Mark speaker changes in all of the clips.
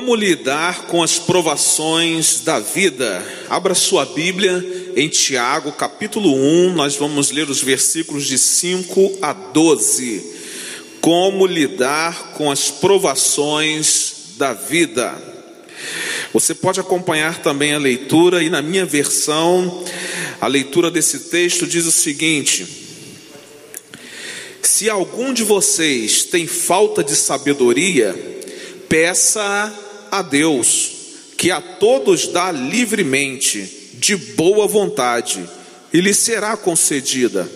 Speaker 1: Como lidar com as provações da vida? Abra sua Bíblia em Tiago, capítulo 1, nós vamos ler os versículos de 5 a 12. Como lidar com as provações da vida? Você pode acompanhar também a leitura, e na minha versão, a leitura desse texto diz o seguinte: Se algum de vocês tem falta de sabedoria, peça a Deus, que a todos dá livremente, de boa vontade, e lhe será concedida.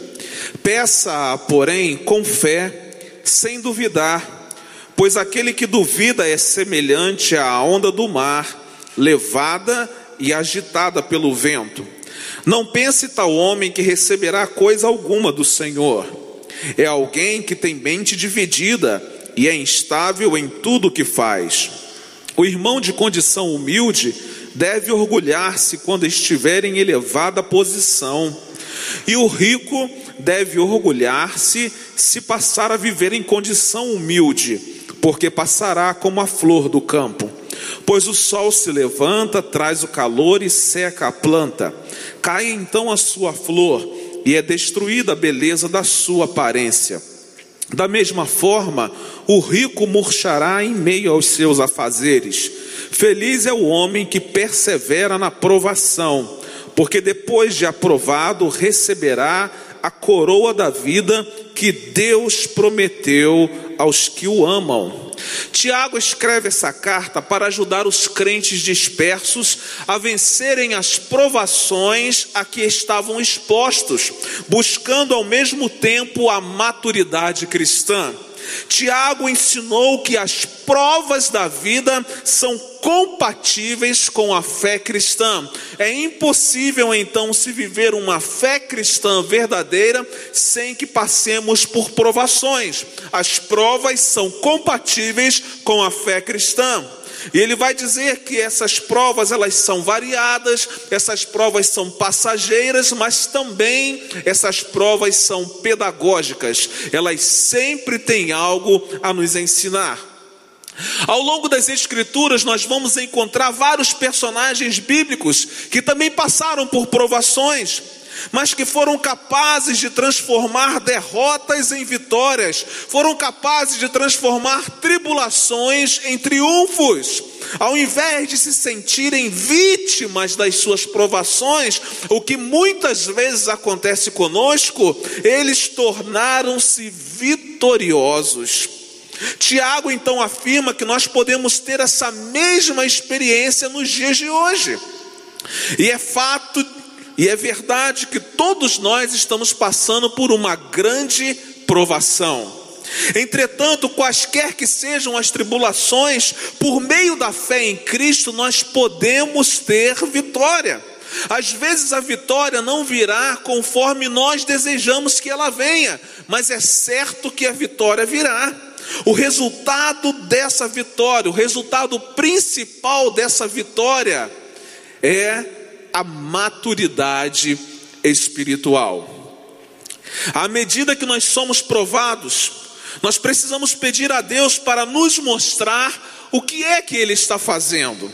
Speaker 1: Peça, porém, com fé, sem duvidar, pois aquele que duvida é semelhante à onda do mar, levada e agitada pelo vento. Não pense tal homem que receberá coisa alguma do Senhor. É alguém que tem mente dividida e é instável em tudo o que faz. O irmão de condição humilde deve orgulhar-se quando estiver em elevada posição, e o rico deve orgulhar-se se passar a viver em condição humilde, porque passará como a flor do campo. Pois o sol se levanta, traz o calor e seca a planta. Cai então a sua flor e é destruída a beleza da sua aparência. Da mesma forma, o rico murchará em meio aos seus afazeres. Feliz é o homem que persevera na provação, porque depois de aprovado receberá a coroa da vida que Deus prometeu aos que o amam. Tiago escreve essa carta para ajudar os crentes dispersos a vencerem as provações a que estavam expostos, buscando ao mesmo tempo a maturidade cristã. Tiago ensinou que as provas da vida são compatíveis com a fé cristã. É impossível então se viver uma fé cristã verdadeira sem que passemos por provações. As provas são compatíveis com a fé cristã. E ele vai dizer que essas provas elas são variadas, essas provas são passageiras, mas também essas provas são pedagógicas. Elas sempre têm algo a nos ensinar. Ao longo das Escrituras, nós vamos encontrar vários personagens bíblicos que também passaram por provações mas que foram capazes de transformar derrotas em vitórias, foram capazes de transformar tribulações em triunfos. Ao invés de se sentirem vítimas das suas provações, o que muitas vezes acontece conosco, eles tornaram-se vitoriosos. Tiago então afirma que nós podemos ter essa mesma experiência nos dias de hoje. E é fato e é verdade que todos nós estamos passando por uma grande provação. Entretanto, quaisquer que sejam as tribulações, por meio da fé em Cristo, nós podemos ter vitória. Às vezes a vitória não virá conforme nós desejamos que ela venha, mas é certo que a vitória virá. O resultado dessa vitória, o resultado principal dessa vitória é a maturidade espiritual. À medida que nós somos provados, nós precisamos pedir a Deus para nos mostrar o que é que Ele está fazendo.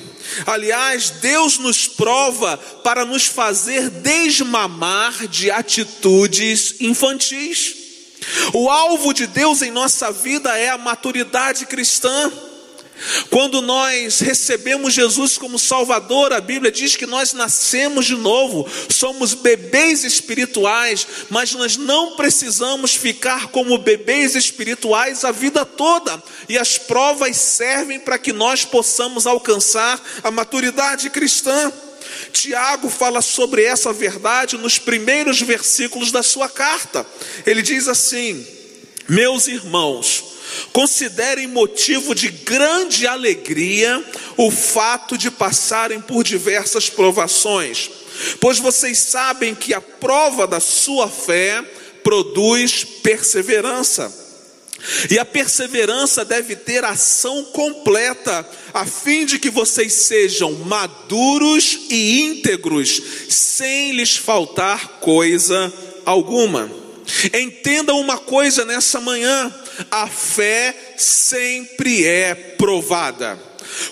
Speaker 1: Aliás, Deus nos prova para nos fazer desmamar de atitudes infantis. O alvo de Deus em nossa vida é a maturidade cristã. Quando nós recebemos Jesus como Salvador, a Bíblia diz que nós nascemos de novo, somos bebês espirituais, mas nós não precisamos ficar como bebês espirituais a vida toda, e as provas servem para que nós possamos alcançar a maturidade cristã. Tiago fala sobre essa verdade nos primeiros versículos da sua carta. Ele diz assim: Meus irmãos, Considerem motivo de grande alegria o fato de passarem por diversas provações, pois vocês sabem que a prova da sua fé produz perseverança. E a perseverança deve ter ação completa, a fim de que vocês sejam maduros e íntegros, sem lhes faltar coisa alguma. Entendam uma coisa nessa manhã: a fé sempre é provada.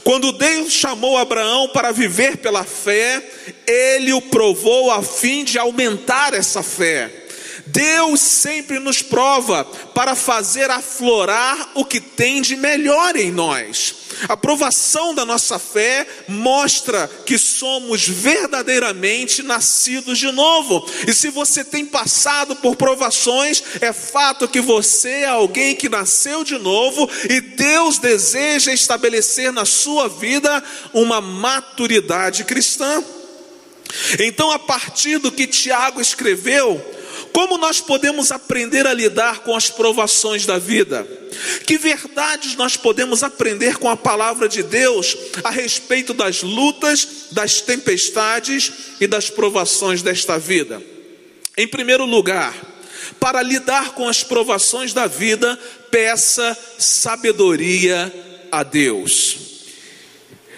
Speaker 1: Quando Deus chamou Abraão para viver pela fé, ele o provou a fim de aumentar essa fé. Deus sempre nos prova para fazer aflorar o que tem de melhor em nós. A provação da nossa fé mostra que somos verdadeiramente nascidos de novo. E se você tem passado por provações, é fato que você é alguém que nasceu de novo e Deus deseja estabelecer na sua vida uma maturidade cristã. Então, a partir do que Tiago escreveu, como nós podemos aprender a lidar com as provações da vida? Que verdades nós podemos aprender com a palavra de Deus a respeito das lutas, das tempestades e das provações desta vida? Em primeiro lugar, para lidar com as provações da vida, peça sabedoria a Deus.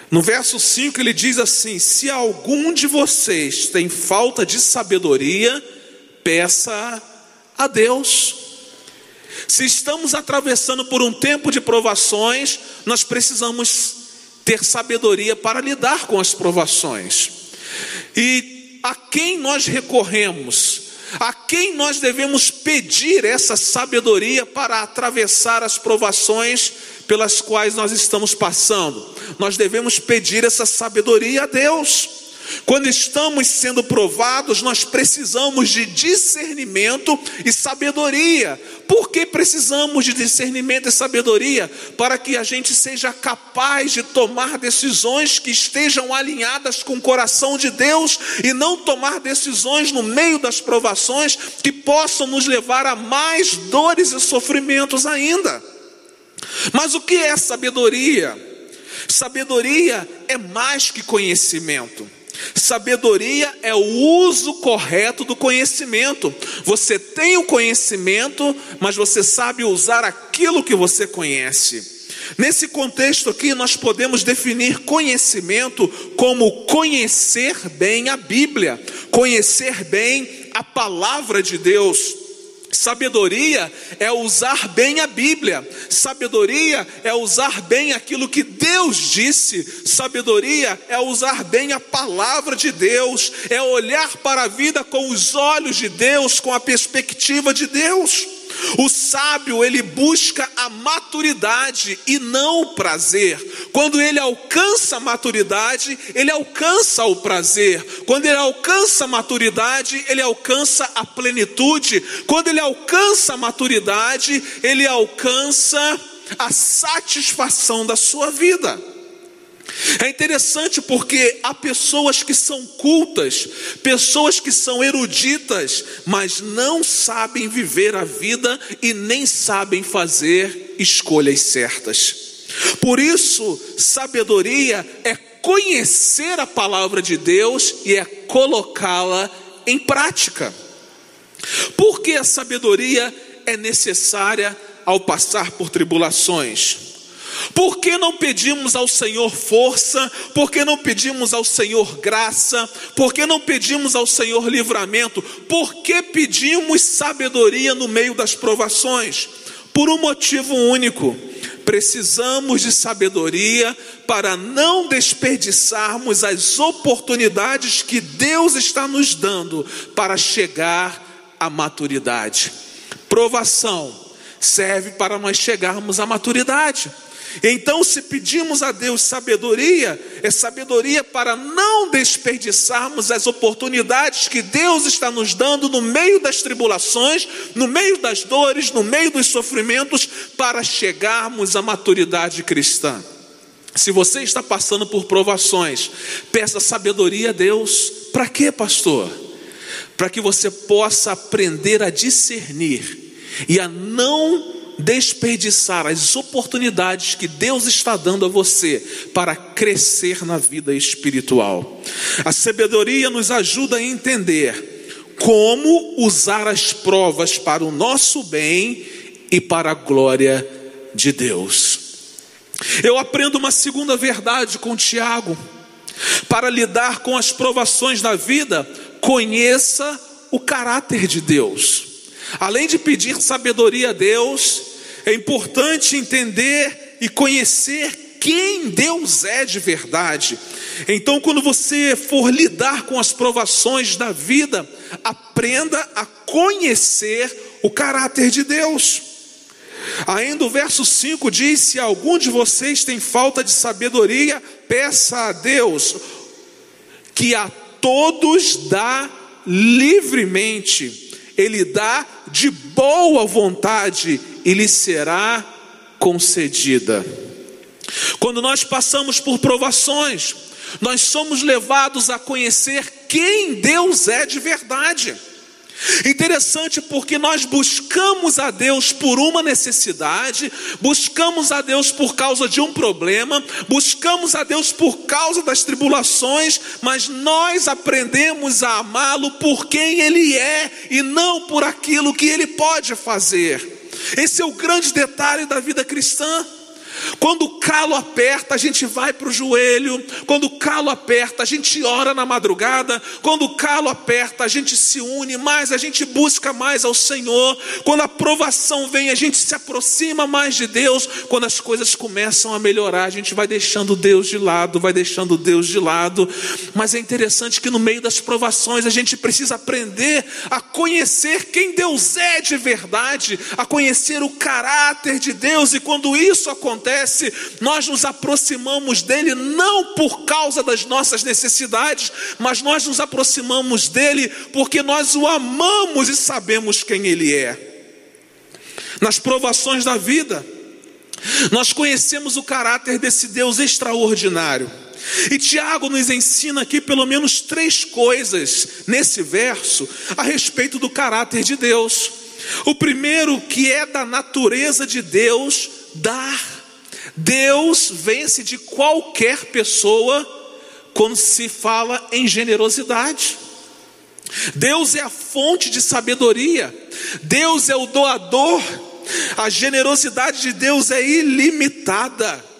Speaker 1: No verso 5 ele diz assim: Se algum de vocês tem falta de sabedoria, peça a Deus. Se estamos atravessando por um tempo de provações, nós precisamos ter sabedoria para lidar com as provações. E a quem nós recorremos? A quem nós devemos pedir essa sabedoria para atravessar as provações pelas quais nós estamos passando? Nós devemos pedir essa sabedoria a Deus. Quando estamos sendo provados, nós precisamos de discernimento e sabedoria. Por que precisamos de discernimento e sabedoria? Para que a gente seja capaz de tomar decisões que estejam alinhadas com o coração de Deus e não tomar decisões no meio das provações que possam nos levar a mais dores e sofrimentos ainda. Mas o que é sabedoria? Sabedoria é mais que conhecimento. Sabedoria é o uso correto do conhecimento. Você tem o conhecimento, mas você sabe usar aquilo que você conhece. Nesse contexto aqui, nós podemos definir conhecimento como conhecer bem a Bíblia, conhecer bem a palavra de Deus. Sabedoria é usar bem a Bíblia, sabedoria é usar bem aquilo que Deus disse, sabedoria é usar bem a palavra de Deus, é olhar para a vida com os olhos de Deus, com a perspectiva de Deus. O sábio, ele busca a maturidade e não o prazer. Quando ele alcança a maturidade, ele alcança o prazer. Quando ele alcança a maturidade, ele alcança a plenitude. Quando ele alcança a maturidade, ele alcança a satisfação da sua vida. É interessante porque há pessoas que são cultas, pessoas que são eruditas, mas não sabem viver a vida e nem sabem fazer escolhas certas. Por isso, sabedoria é conhecer a palavra de Deus e é colocá-la em prática. Porque a sabedoria é necessária ao passar por tribulações. Por que não pedimos ao Senhor força? Por que não pedimos ao Senhor graça? Por que não pedimos ao Senhor livramento? Por que pedimos sabedoria no meio das provações? Por um motivo único: precisamos de sabedoria para não desperdiçarmos as oportunidades que Deus está nos dando para chegar à maturidade. Provação serve para nós chegarmos à maturidade. Então, se pedimos a Deus sabedoria, é sabedoria para não desperdiçarmos as oportunidades que Deus está nos dando no meio das tribulações, no meio das dores, no meio dos sofrimentos, para chegarmos à maturidade cristã. Se você está passando por provações, peça sabedoria a Deus. Para quê, pastor? Para que você possa aprender a discernir e a não desperdiçar as oportunidades que Deus está dando a você para crescer na vida espiritual. A sabedoria nos ajuda a entender como usar as provas para o nosso bem e para a glória de Deus. Eu aprendo uma segunda verdade com Tiago. Para lidar com as provações da vida, conheça o caráter de Deus. Além de pedir sabedoria a Deus, é importante entender e conhecer quem Deus é de verdade. Então, quando você for lidar com as provações da vida, aprenda a conhecer o caráter de Deus. Ainda o verso 5 diz: Se algum de vocês tem falta de sabedoria, peça a Deus, que a todos dá livremente, Ele dá de boa vontade e lhe será concedida. Quando nós passamos por provações, nós somos levados a conhecer quem Deus é de verdade. Interessante porque nós buscamos a Deus por uma necessidade, buscamos a Deus por causa de um problema, buscamos a Deus por causa das tribulações, mas nós aprendemos a amá-lo por quem Ele é e não por aquilo que Ele pode fazer. Esse é o grande detalhe da vida cristã. Quando o calo aperta, a gente vai para o joelho. Quando o calo aperta, a gente ora na madrugada. Quando o calo aperta, a gente se une mais, a gente busca mais ao Senhor. Quando a provação vem, a gente se aproxima mais de Deus. Quando as coisas começam a melhorar, a gente vai deixando Deus de lado, vai deixando Deus de lado. Mas é interessante que no meio das provações, a gente precisa aprender a conhecer quem Deus é de verdade, a conhecer o caráter de Deus. E quando isso acontece, acontece, nós nos aproximamos dele não por causa das nossas necessidades, mas nós nos aproximamos dele porque nós o amamos e sabemos quem ele é. Nas provações da vida, nós conhecemos o caráter desse Deus extraordinário. E Tiago nos ensina aqui pelo menos três coisas nesse verso a respeito do caráter de Deus. O primeiro, que é da natureza de Deus, dar. Deus vence de qualquer pessoa quando se fala em generosidade. Deus é a fonte de sabedoria, Deus é o doador, a generosidade de Deus é ilimitada.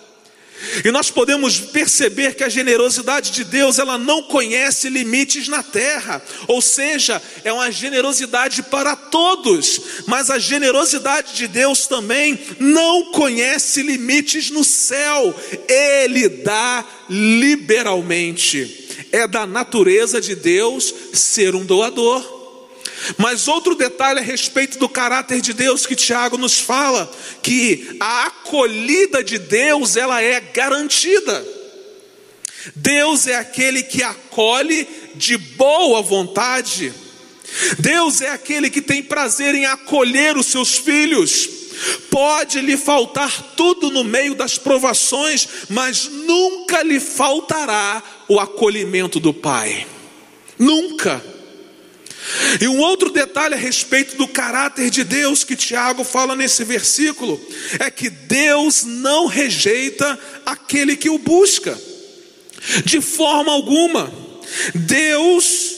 Speaker 1: E nós podemos perceber que a generosidade de Deus, ela não conhece limites na terra, ou seja, é uma generosidade para todos, mas a generosidade de Deus também não conhece limites no céu, ele dá liberalmente. É da natureza de Deus ser um doador. Mas outro detalhe a respeito do caráter de Deus que Tiago nos fala, que a acolhida de Deus, ela é garantida. Deus é aquele que acolhe de boa vontade. Deus é aquele que tem prazer em acolher os seus filhos. Pode lhe faltar tudo no meio das provações, mas nunca lhe faltará o acolhimento do Pai. Nunca. E um outro detalhe a respeito do caráter de Deus que Tiago fala nesse versículo é que Deus não rejeita aquele que o busca, de forma alguma. Deus,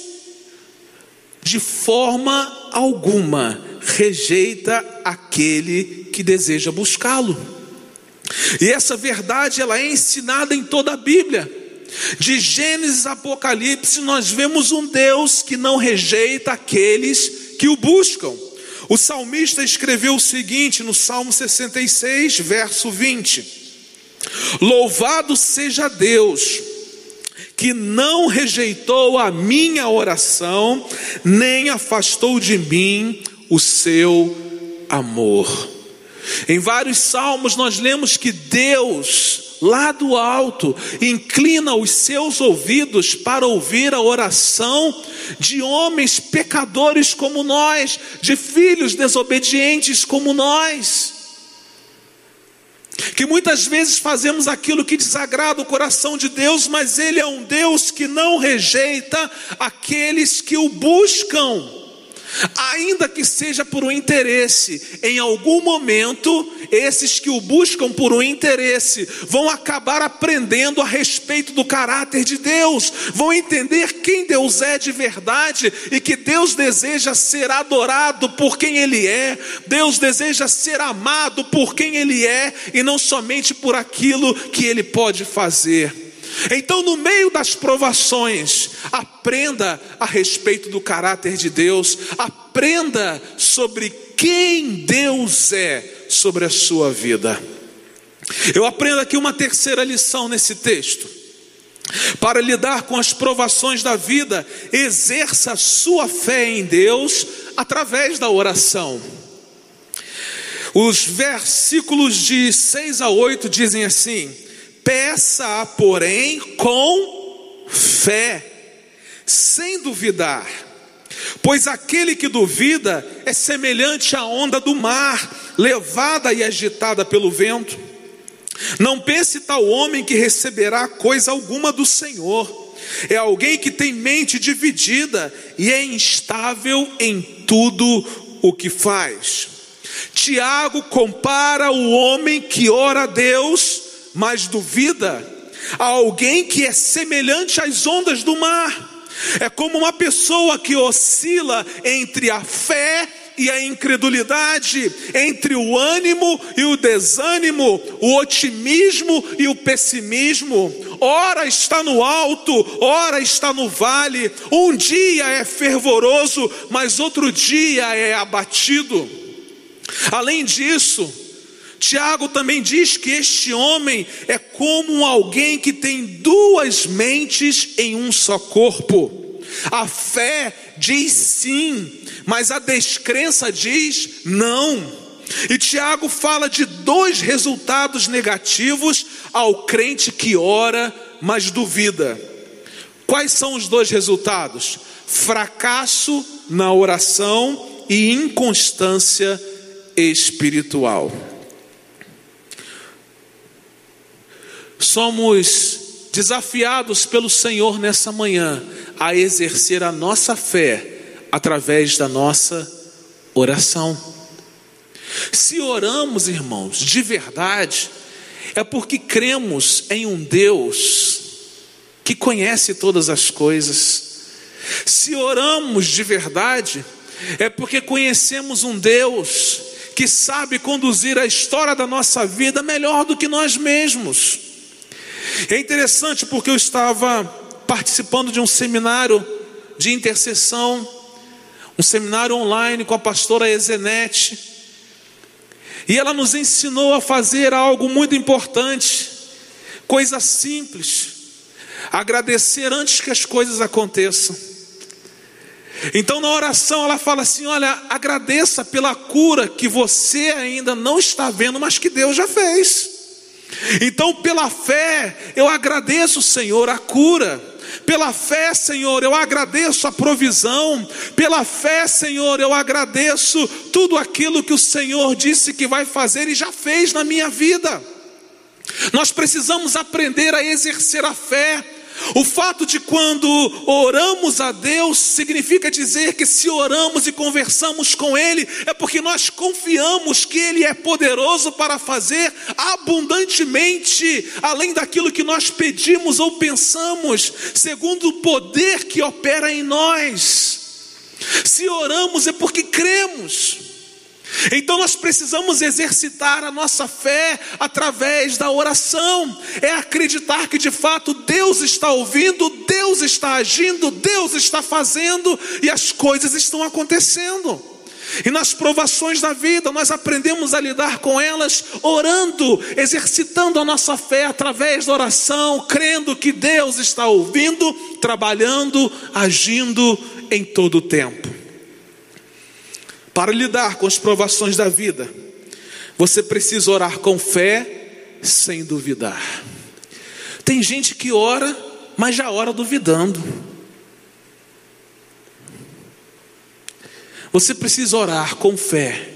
Speaker 1: de forma alguma, rejeita aquele que deseja buscá-lo. E essa verdade ela é ensinada em toda a Bíblia. De Gênesis a Apocalipse, nós vemos um Deus que não rejeita aqueles que o buscam. O salmista escreveu o seguinte no Salmo 66, verso 20: Louvado seja Deus, que não rejeitou a minha oração, nem afastou de mim o seu amor. Em vários salmos nós lemos que Deus lá do alto, inclina os seus ouvidos para ouvir a oração de homens pecadores como nós, de filhos desobedientes como nós. Que muitas vezes fazemos aquilo que desagrada o coração de Deus, mas Ele é um Deus que não rejeita aqueles que o buscam ainda que seja por um interesse, em algum momento, esses que o buscam por um interesse vão acabar aprendendo a respeito do caráter de Deus, vão entender quem Deus é de verdade e que Deus deseja ser adorado por quem Ele é, Deus deseja ser amado por quem Ele é e não somente por aquilo que Ele pode fazer. Então, no meio das provações, aprenda a respeito do caráter de Deus, aprenda sobre quem Deus é sobre a sua vida. Eu aprendo aqui uma terceira lição nesse texto. Para lidar com as provações da vida, exerça sua fé em Deus através da oração. Os versículos de 6 a 8 dizem assim: Peça, porém, com fé, sem duvidar, pois aquele que duvida é semelhante à onda do mar, levada e agitada pelo vento. Não pense tal homem que receberá coisa alguma do Senhor. É alguém que tem mente dividida e é instável em tudo o que faz. Tiago compara o homem que ora a Deus, mas duvida, a alguém que é semelhante às ondas do mar. É como uma pessoa que oscila entre a fé e a incredulidade, entre o ânimo e o desânimo, o otimismo e o pessimismo. Ora está no alto, ora está no vale. Um dia é fervoroso, mas outro dia é abatido. Além disso, Tiago também diz que este homem é como alguém que tem duas mentes em um só corpo. A fé diz sim, mas a descrença diz não. E Tiago fala de dois resultados negativos ao crente que ora, mas duvida. Quais são os dois resultados? Fracasso na oração e inconstância espiritual. Somos desafiados pelo Senhor nessa manhã a exercer a nossa fé através da nossa oração. Se oramos, irmãos, de verdade, é porque cremos em um Deus que conhece todas as coisas. Se oramos de verdade, é porque conhecemos um Deus que sabe conduzir a história da nossa vida melhor do que nós mesmos. É interessante porque eu estava participando de um seminário de intercessão um seminário online com a pastora Ezenete. E ela nos ensinou a fazer algo muito importante, coisa simples, agradecer antes que as coisas aconteçam. Então, na oração, ela fala assim: Olha, agradeça pela cura que você ainda não está vendo, mas que Deus já fez. Então, pela fé, eu agradeço, Senhor, a cura. Pela fé, Senhor, eu agradeço a provisão. Pela fé, Senhor, eu agradeço tudo aquilo que o Senhor disse que vai fazer e já fez na minha vida. Nós precisamos aprender a exercer a fé. O fato de quando oramos a Deus significa dizer que se oramos e conversamos com Ele, é porque nós confiamos que Ele é poderoso para fazer abundantemente, além daquilo que nós pedimos ou pensamos, segundo o poder que opera em nós. Se oramos é porque cremos. Então nós precisamos exercitar a nossa fé através da oração, é acreditar que de fato Deus está ouvindo, Deus está agindo, Deus está fazendo e as coisas estão acontecendo. E nas provações da vida, nós aprendemos a lidar com elas orando, exercitando a nossa fé através da oração, crendo que Deus está ouvindo, trabalhando, agindo em todo o tempo. Para lidar com as provações da vida, você precisa orar com fé, sem duvidar. Tem gente que ora, mas já ora duvidando. Você precisa orar com fé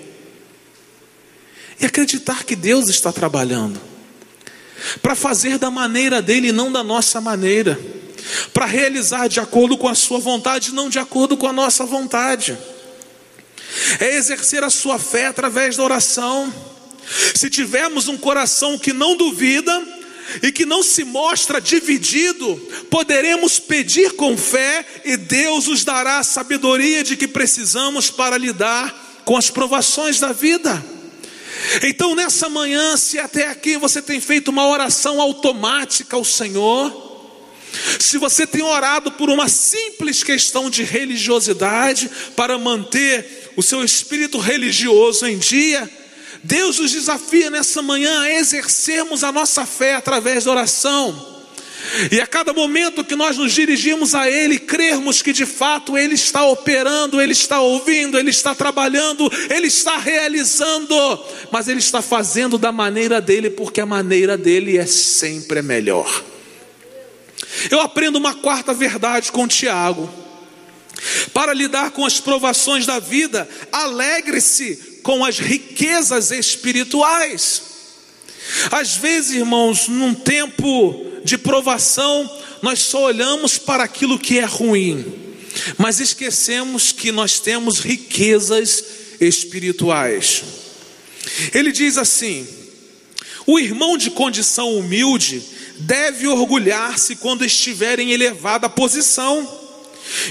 Speaker 1: e acreditar que Deus está trabalhando para fazer da maneira dele não da nossa maneira, para realizar de acordo com a sua vontade, não de acordo com a nossa vontade é exercer a sua fé através da oração. Se tivermos um coração que não duvida e que não se mostra dividido, poderemos pedir com fé e Deus nos dará a sabedoria de que precisamos para lidar com as provações da vida. Então, nessa manhã, se até aqui você tem feito uma oração automática ao Senhor, se você tem orado por uma simples questão de religiosidade para manter o seu espírito religioso em dia, Deus nos desafia nessa manhã a exercermos a nossa fé através da oração. E a cada momento que nós nos dirigimos a Ele, crermos que de fato Ele está operando, Ele está ouvindo, Ele está trabalhando, Ele está realizando, mas Ele está fazendo da maneira dele, porque a maneira dele é sempre melhor. Eu aprendo uma quarta verdade com Tiago. Para lidar com as provações da vida, alegre-se com as riquezas espirituais. Às vezes, irmãos, num tempo de provação, nós só olhamos para aquilo que é ruim, mas esquecemos que nós temos riquezas espirituais. Ele diz assim: o irmão de condição humilde deve orgulhar-se quando estiver em elevada posição,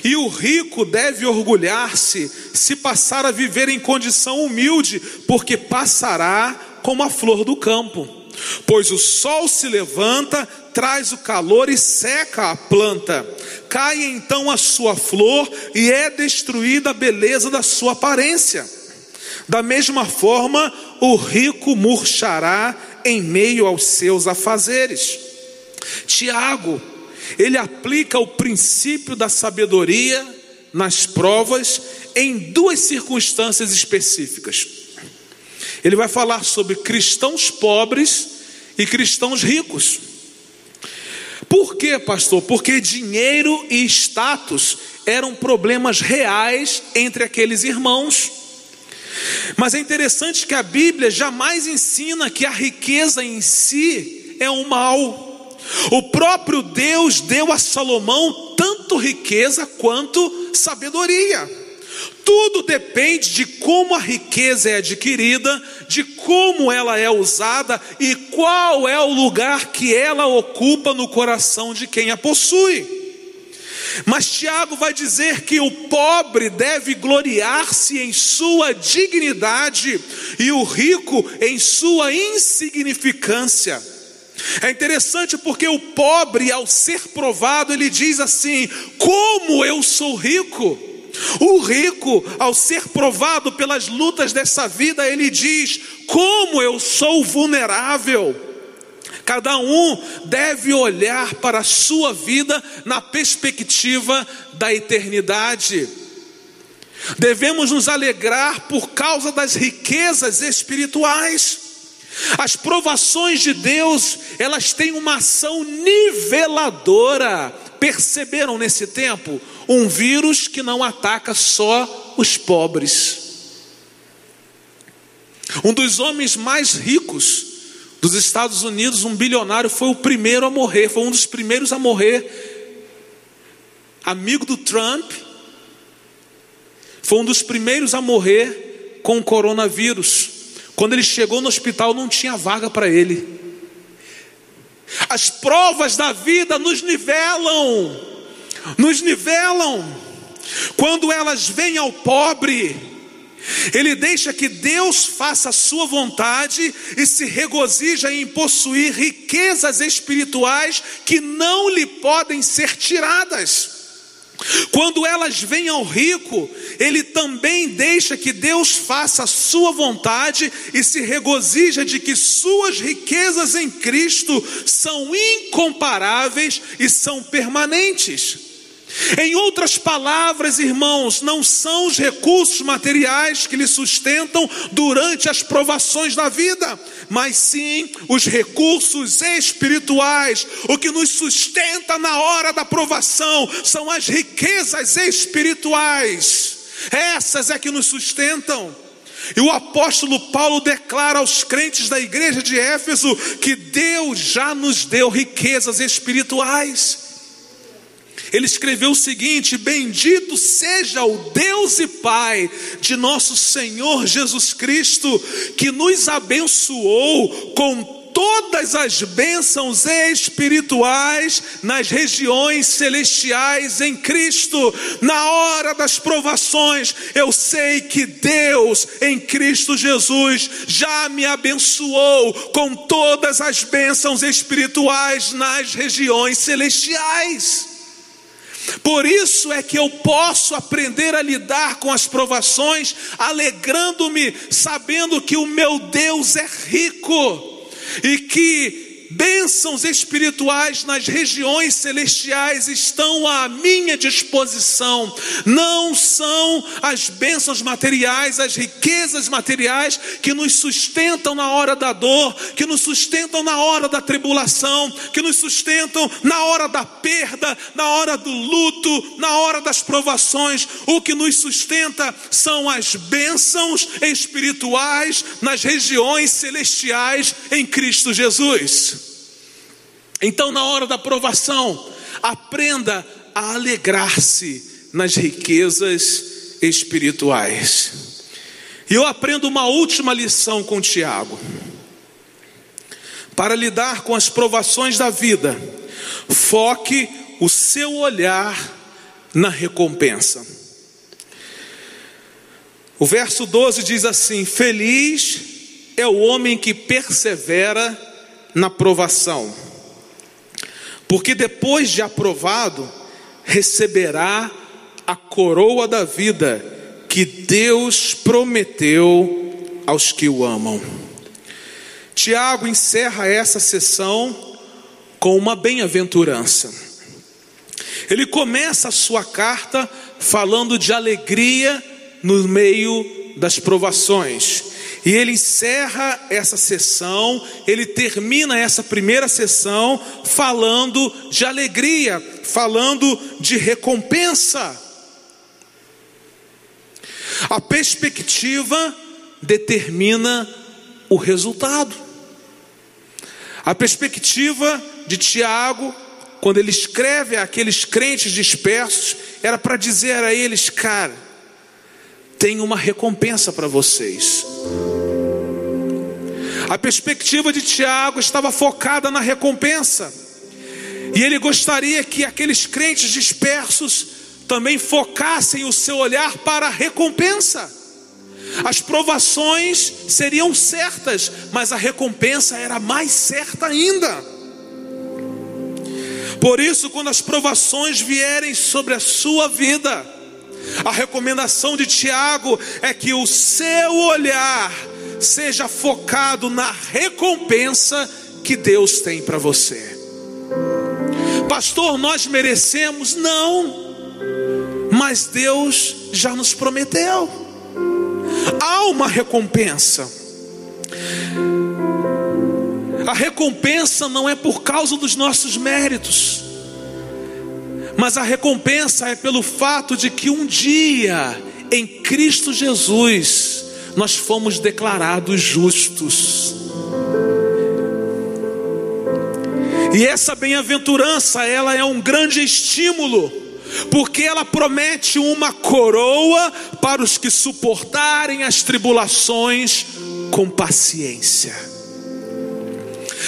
Speaker 1: e o rico deve orgulhar-se se passar a viver em condição humilde, porque passará como a flor do campo. Pois o sol se levanta, traz o calor e seca a planta. Cai então a sua flor e é destruída a beleza da sua aparência. Da mesma forma, o rico murchará em meio aos seus afazeres. Tiago, ele aplica o princípio da sabedoria nas provas em duas circunstâncias específicas. Ele vai falar sobre cristãos pobres e cristãos ricos. Por quê, pastor? Porque dinheiro e status eram problemas reais entre aqueles irmãos. Mas é interessante que a Bíblia jamais ensina que a riqueza em si é um mal. O próprio Deus deu a Salomão tanto riqueza quanto sabedoria. Tudo depende de como a riqueza é adquirida, de como ela é usada e qual é o lugar que ela ocupa no coração de quem a possui. Mas Tiago vai dizer que o pobre deve gloriar-se em sua dignidade e o rico em sua insignificância. É interessante porque o pobre, ao ser provado, ele diz assim: Como eu sou rico? O rico, ao ser provado pelas lutas dessa vida, ele diz: Como eu sou vulnerável. Cada um deve olhar para a sua vida na perspectiva da eternidade. Devemos nos alegrar por causa das riquezas espirituais. As provações de Deus, elas têm uma ação niveladora. Perceberam nesse tempo? Um vírus que não ataca só os pobres. Um dos homens mais ricos dos Estados Unidos, um bilionário, foi o primeiro a morrer, foi um dos primeiros a morrer. Amigo do Trump, foi um dos primeiros a morrer com o coronavírus. Quando ele chegou no hospital, não tinha vaga para ele. As provas da vida nos nivelam, nos nivelam. Quando elas vêm ao pobre, ele deixa que Deus faça a sua vontade e se regozija em possuir riquezas espirituais que não lhe podem ser tiradas. Quando elas vêm ao rico, ele também deixa que Deus faça a sua vontade e se regozija de que suas riquezas em Cristo são incomparáveis e são permanentes. Em outras palavras, irmãos, não são os recursos materiais que lhe sustentam durante as provações da vida, mas sim os recursos espirituais. O que nos sustenta na hora da provação são as riquezas espirituais. Essas é que nos sustentam. E o apóstolo Paulo declara aos crentes da igreja de Éfeso que Deus já nos deu riquezas espirituais. Ele escreveu o seguinte: Bendito seja o Deus e Pai de nosso Senhor Jesus Cristo, que nos abençoou com todas as bênçãos espirituais nas regiões celestiais em Cristo. Na hora das provações, eu sei que Deus em Cristo Jesus já me abençoou com todas as bênçãos espirituais nas regiões celestiais. Por isso é que eu posso aprender a lidar com as provações, alegrando-me, sabendo que o meu Deus é rico e que bênçãos espirituais nas regiões celestiais estão à minha disposição. Não são as bênçãos materiais, as riquezas materiais que nos sustentam na hora da dor, que nos sustentam na hora da tribulação, que nos sustentam na hora da perda, na hora do luto, na hora das provações. O que nos sustenta são as bênçãos espirituais nas regiões celestiais em Cristo Jesus. Então, na hora da provação, aprenda a alegrar-se nas riquezas espirituais. E eu aprendo uma última lição com Tiago. Para lidar com as provações da vida, foque o seu olhar na recompensa. O verso 12 diz assim: Feliz é o homem que persevera na provação porque depois de aprovado, receberá a coroa da vida que Deus prometeu aos que o amam. Tiago encerra essa sessão com uma bem-aventurança. Ele começa a sua carta falando de alegria no meio das provações. E ele encerra essa sessão, ele termina essa primeira sessão falando de alegria, falando de recompensa. A perspectiva determina o resultado. A perspectiva de Tiago, quando ele escreve àqueles crentes dispersos, era para dizer a eles, cara, tem uma recompensa para vocês. A perspectiva de Tiago estava focada na recompensa. E ele gostaria que aqueles crentes dispersos também focassem o seu olhar para a recompensa. As provações seriam certas, mas a recompensa era mais certa ainda. Por isso, quando as provações vierem sobre a sua vida, a recomendação de Tiago é que o seu olhar seja focado na recompensa que Deus tem para você. Pastor, nós merecemos? Não, mas Deus já nos prometeu. Há uma recompensa. A recompensa não é por causa dos nossos méritos, mas a recompensa é pelo fato de que um dia, em Cristo Jesus, nós fomos declarados justos. E essa bem-aventurança, ela é um grande estímulo, porque ela promete uma coroa para os que suportarem as tribulações com paciência.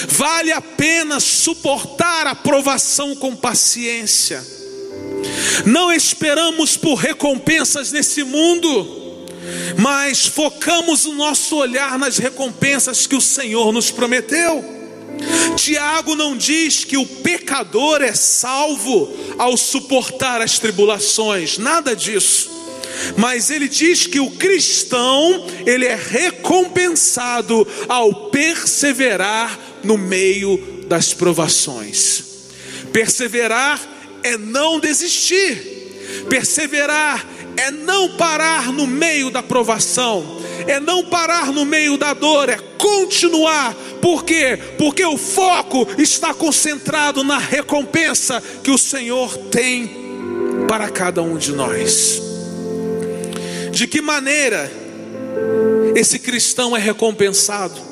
Speaker 1: Vale a pena suportar a provação com paciência. Não esperamos por recompensas nesse mundo mas focamos o nosso olhar nas recompensas que o Senhor nos prometeu. Tiago não diz que o pecador é salvo ao suportar as tribulações, nada disso. Mas ele diz que o cristão, ele é recompensado ao perseverar no meio das provações. Perseverar é não desistir. Perseverar é não parar no meio da provação, é não parar no meio da dor, é continuar. Por quê? Porque o foco está concentrado na recompensa que o Senhor tem para cada um de nós. De que maneira esse cristão é recompensado?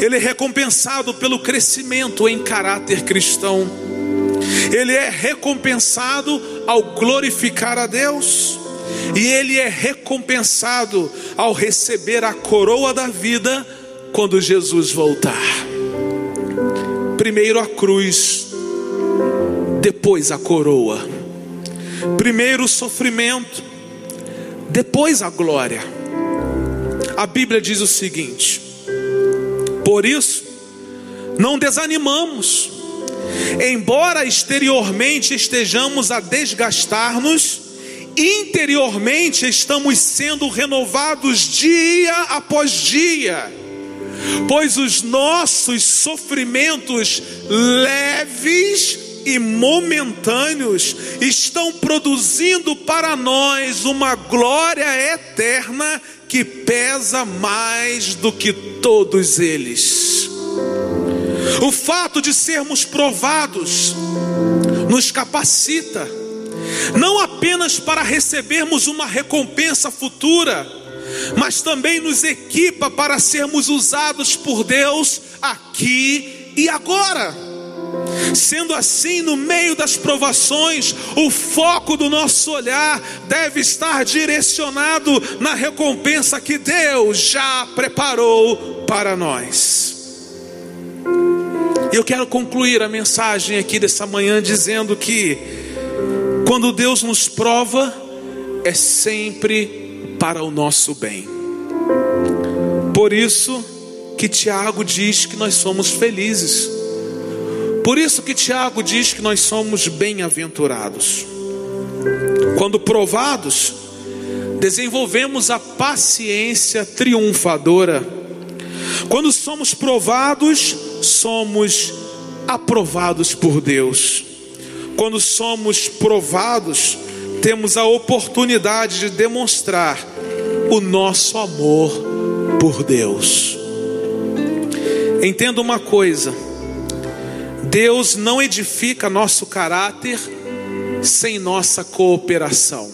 Speaker 1: Ele é recompensado pelo crescimento em caráter cristão ele é recompensado ao glorificar a Deus, e ele é recompensado ao receber a coroa da vida quando Jesus voltar. Primeiro a cruz, depois a coroa. Primeiro o sofrimento, depois a glória. A Bíblia diz o seguinte: Por isso, não desanimamos Embora exteriormente estejamos a desgastar-nos, interiormente estamos sendo renovados dia após dia, pois os nossos sofrimentos leves e momentâneos estão produzindo para nós uma glória eterna que pesa mais do que todos eles. O fato de sermos provados nos capacita, não apenas para recebermos uma recompensa futura, mas também nos equipa para sermos usados por Deus aqui e agora. Sendo assim, no meio das provações, o foco do nosso olhar deve estar direcionado na recompensa que Deus já preparou para nós. Eu quero concluir a mensagem aqui dessa manhã dizendo que quando Deus nos prova, é sempre para o nosso bem. Por isso que Tiago diz que nós somos felizes. Por isso que Tiago diz que nós somos bem-aventurados. Quando provados, desenvolvemos a paciência triunfadora. Quando somos provados, somos aprovados por Deus. Quando somos provados, temos a oportunidade de demonstrar o nosso amor por Deus. Entenda uma coisa: Deus não edifica nosso caráter sem nossa cooperação.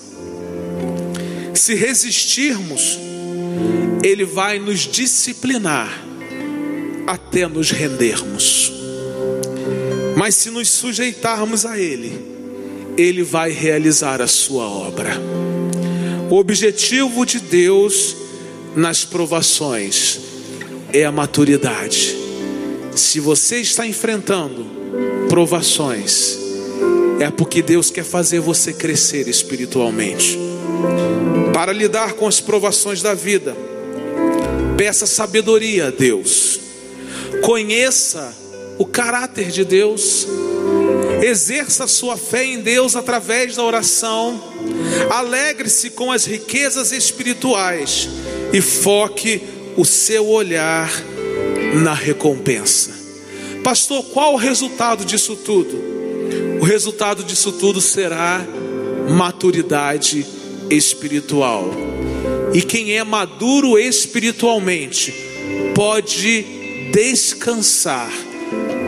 Speaker 1: Se resistirmos, Ele vai nos disciplinar até nos rendermos. Mas se nos sujeitarmos a Ele, Ele vai realizar a sua obra. O objetivo de Deus nas provações é a maturidade. Se você está enfrentando provações, é porque Deus quer fazer você crescer espiritualmente. Para lidar com as provações da vida, peça sabedoria a Deus, conheça o caráter de Deus, exerça sua fé em Deus através da oração, alegre-se com as riquezas espirituais e foque o seu olhar na recompensa. Pastor, qual o resultado disso tudo? O resultado disso tudo será maturidade espiritual. E quem é maduro espiritualmente pode descansar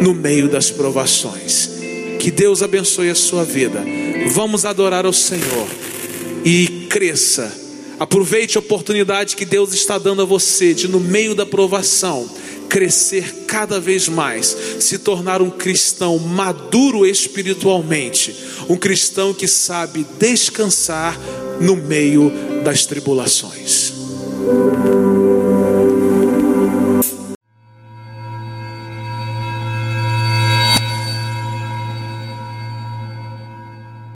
Speaker 1: no meio das provações. Que Deus abençoe a sua vida. Vamos adorar ao Senhor e cresça. Aproveite a oportunidade que Deus está dando a você de, no meio da provação, crescer cada vez mais, se tornar um cristão maduro espiritualmente, um cristão que sabe descansar no meio das tribulações.